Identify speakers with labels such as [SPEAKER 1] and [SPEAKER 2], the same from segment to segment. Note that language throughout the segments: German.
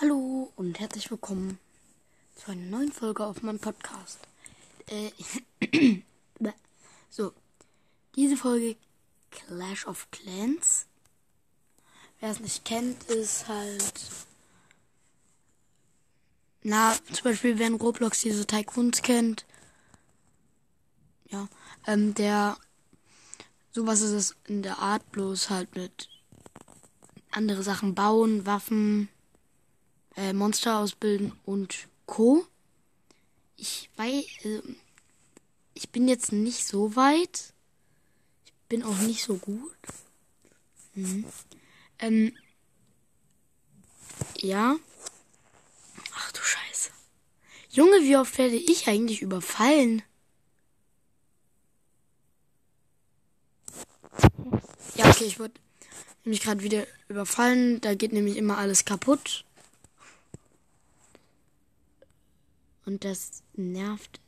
[SPEAKER 1] Hallo und herzlich willkommen zu einer neuen Folge auf meinem Podcast. Äh, so, diese Folge Clash of Clans. Wer es nicht kennt, ist halt. Na, zum Beispiel, wer in Roblox diese Tycoons kennt. Ja, ähm, der. Sowas ist es in der Art, bloß halt mit andere Sachen bauen, Waffen äh, Monster ausbilden und Co. Ich weiß, äh, ich bin jetzt nicht so weit. Ich bin auch nicht so gut. Mhm. Ähm, ja. Ach du Scheiße. Junge, wie oft werde ich eigentlich überfallen? Ja, okay, ich wurde nämlich gerade wieder überfallen. Da geht nämlich immer alles kaputt. Und das nervt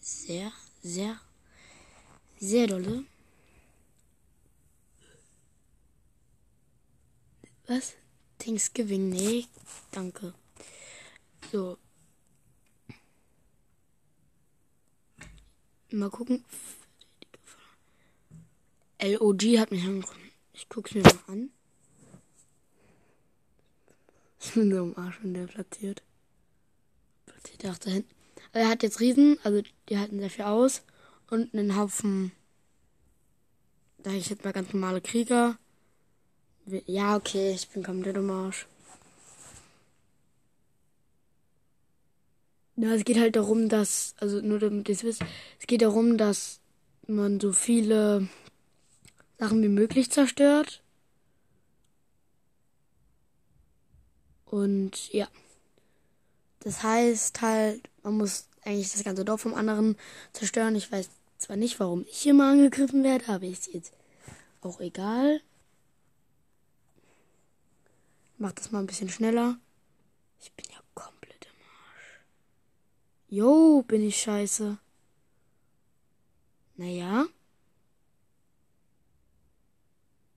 [SPEAKER 1] sehr, sehr, sehr dolle. Was? Thanksgiving? Nee, danke. So. Mal gucken. LOG hat mich angerufen. Ich guck's mir mal an. Ich bin so im Arsch, wenn der platziert. Platziert er auch da hinten. Er hat jetzt Riesen, also die halten sehr viel aus. Und einen Haufen, sag ich jetzt mal ganz normale Krieger. Ja, okay, ich bin komplett im Arsch. Ja, es geht halt darum, dass, also nur damit ihr es wisst, es geht darum, dass man so viele Sachen wie möglich zerstört. Und ja. Das heißt halt, man muss eigentlich das ganze Dorf vom anderen zerstören. Ich weiß zwar nicht, warum ich hier mal angegriffen werde, aber ist jetzt auch egal. Mach das mal ein bisschen schneller. Ich bin ja komplett im Arsch. Jo, bin ich scheiße. Naja.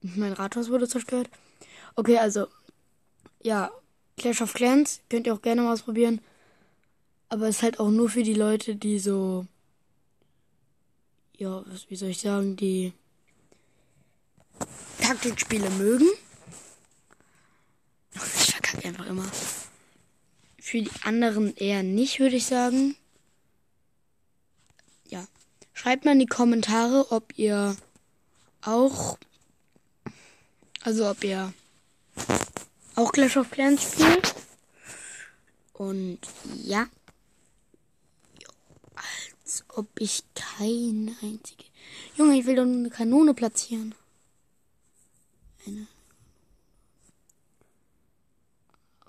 [SPEAKER 1] Mein Rathaus wurde zerstört. Okay, also. Ja, Clash of Clans könnt ihr auch gerne mal ausprobieren. Aber es ist halt auch nur für die Leute, die so. Ja, wie soll ich sagen, die Taktikspiele mögen. Ich verkacke einfach immer. Für die anderen eher nicht, würde ich sagen. Ja. Schreibt mal in die Kommentare, ob ihr auch. Also ob ihr auch Clash of Clans spielt. Und ja. Als ob ich keine einzige. Junge, ich will doch nur eine Kanone platzieren. Eine.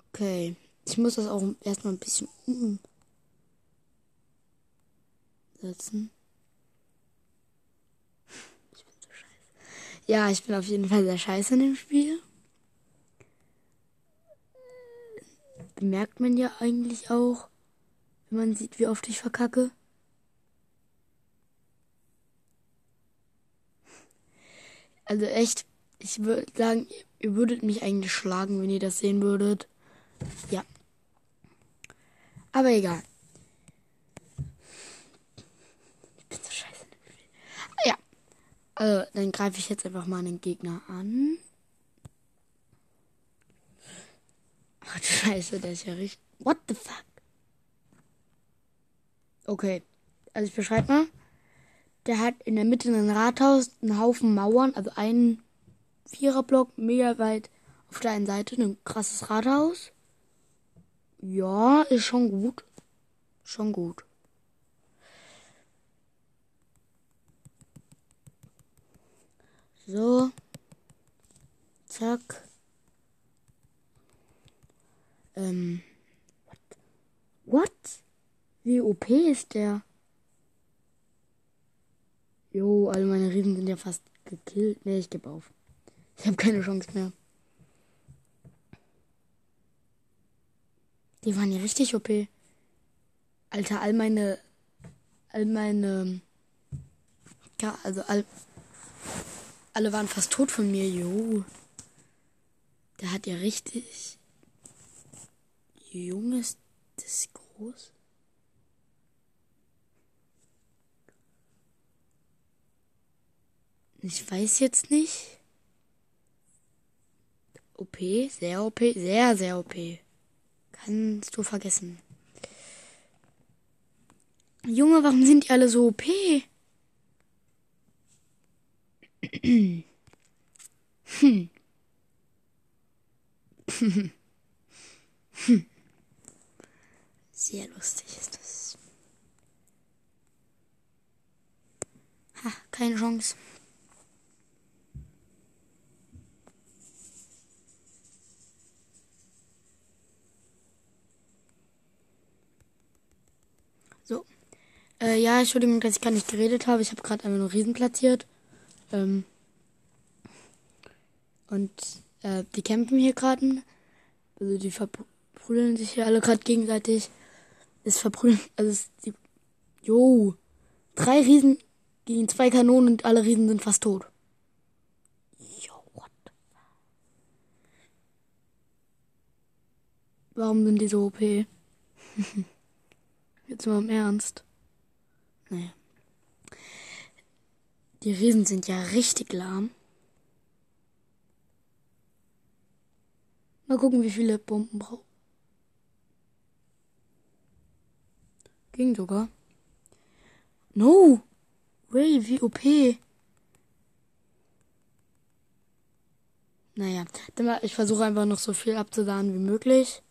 [SPEAKER 1] Okay. Ich muss das auch erstmal ein bisschen umsetzen. Ich bin so scheiße. Ja, ich bin auf jeden Fall sehr scheiße in dem Spiel. Bemerkt man ja eigentlich auch, wenn man sieht, wie oft ich verkacke. Also echt, ich würde sagen, ihr würdet mich eigentlich schlagen, wenn ihr das sehen würdet. Ja. Aber egal. Ich bin so scheiße. Ja. Also, dann greife ich jetzt einfach mal einen Gegner an. Ach Scheiße, der ist ja richtig. What the fuck? Okay. Also ich beschreibe mal. Der hat in der Mitte ein Rathaus, einen Haufen Mauern, also einen Viererblock, mega weit auf der einen Seite, ein krasses Rathaus. Ja, ist schon gut. Schon gut. So. Zack. Ähm. What? Wie OP ist der? Jo, alle meine Riesen sind ja fast gekillt. Ne, ich gebe auf. Ich habe keine Chance mehr. Die waren ja richtig OP. Alter, all meine. All meine. Ja, also all. Alle waren fast tot von mir, jo. Der hat ja richtig. Junge, ist das groß? Ich weiß jetzt nicht. OP, sehr OP, sehr, sehr OP. Kannst du vergessen. Junge, warum sind die alle so OP? hm. Sehr lustig ist das. Ha, keine Chance. So. Äh, ja, Entschuldigung, dass ich gar nicht geredet habe. Ich habe gerade einmal nur Riesen platziert. Ähm. Und äh, die campen hier gerade. Also die verprügeln sich hier alle gerade gegenseitig. Es verprügeln, also es, die, jo, drei Riesen gegen zwei Kanonen und alle Riesen sind fast tot. Jo, what? Warum sind die so OP? Jetzt mal im Ernst. Naja. Die Riesen sind ja richtig lahm. Mal gucken, wie viele Bomben braucht. Ging sogar. No! Ray, wie OP. Naja, ich versuche einfach noch so viel abzuladen wie möglich.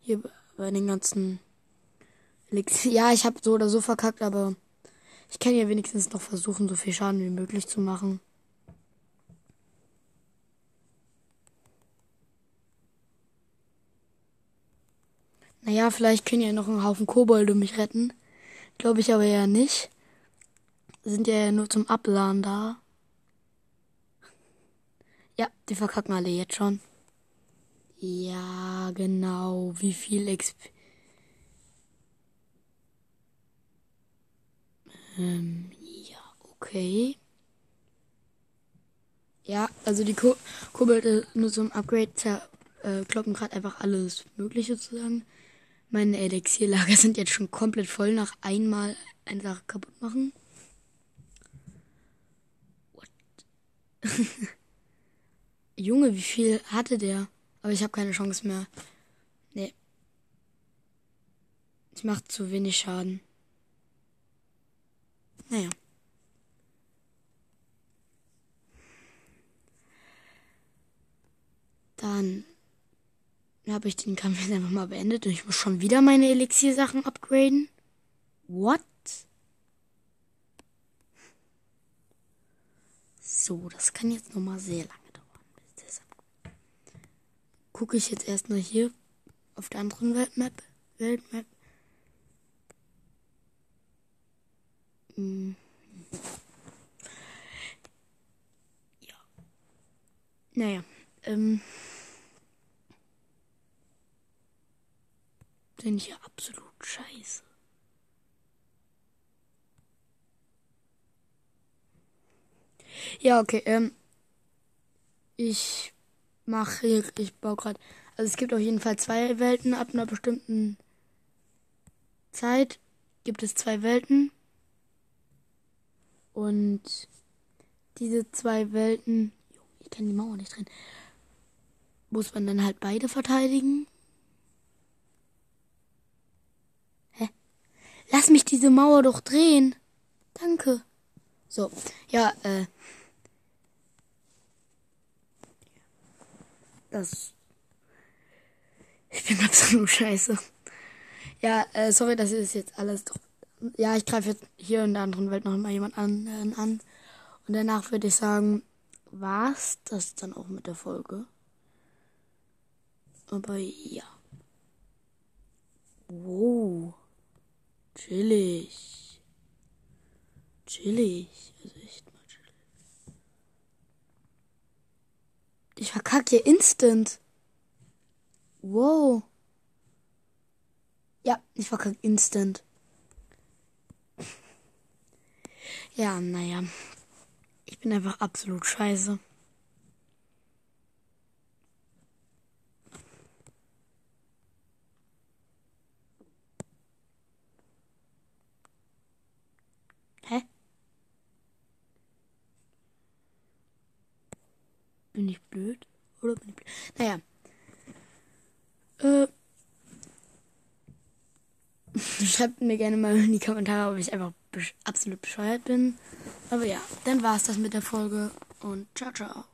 [SPEAKER 1] Hier bei den ganzen Elixier. Ja, ich habe so oder so verkackt, aber ich kann ja wenigstens noch versuchen, so viel Schaden wie möglich zu machen. Naja, vielleicht können ja noch einen Haufen Kobolde mich retten. Glaube ich aber ja nicht. Sind ja nur zum Abladen da. Ja, die verkacken alle jetzt schon. Ja, genau. Wie viel XP. Ähm, ja, okay. Ja, also die Ko Kobolde nur zum Upgrade zerkloppen äh, gerade einfach alles Mögliche sozusagen. Meine Elixierlager sind jetzt schon komplett voll nach einmal eine Sache kaputt machen. What? Junge, wie viel hatte der? Aber ich habe keine Chance mehr. Nee. Es macht zu wenig Schaden. Naja. Dann habe ich den Kampf jetzt einfach mal beendet und ich muss schon wieder meine Elixier-Sachen upgraden. What? So, das kann jetzt noch mal sehr lange dauern. Gucke ich jetzt erstmal hier auf der anderen Weltmap. Weltmap. Hm. Ja. Naja. Ähm. Ich ja absolut scheiße. Ja, okay, ähm. Ich mache, ich baue gerade. Also es gibt auf jeden Fall zwei Welten ab einer bestimmten Zeit. Gibt es zwei Welten. Und diese zwei Welten. Ich kann die Mauer nicht drin. Muss man dann halt beide verteidigen. Lass mich diese Mauer doch drehen. Danke. So, ja, äh. Das. Ich bin absolut scheiße. Ja, äh, sorry, das jetzt alles doch. Ja, ich greife jetzt hier in der anderen Welt noch mal jemand anderen an. Und danach würde ich sagen, war's das dann auch mit der Folge. Aber ja. Wow. Chillig. Chillig. Also echt mal chillig. Ich verkacke hier instant. Wow. Ja, ich verkacke instant. Ja, naja. Ich bin einfach absolut scheiße. Bin ich blöd? Oder bin ich blöd? Naja. Äh. Schreibt mir gerne mal in die Kommentare, ob ich einfach besch absolut bescheuert bin. Aber ja, dann war es das mit der Folge und ciao, ciao.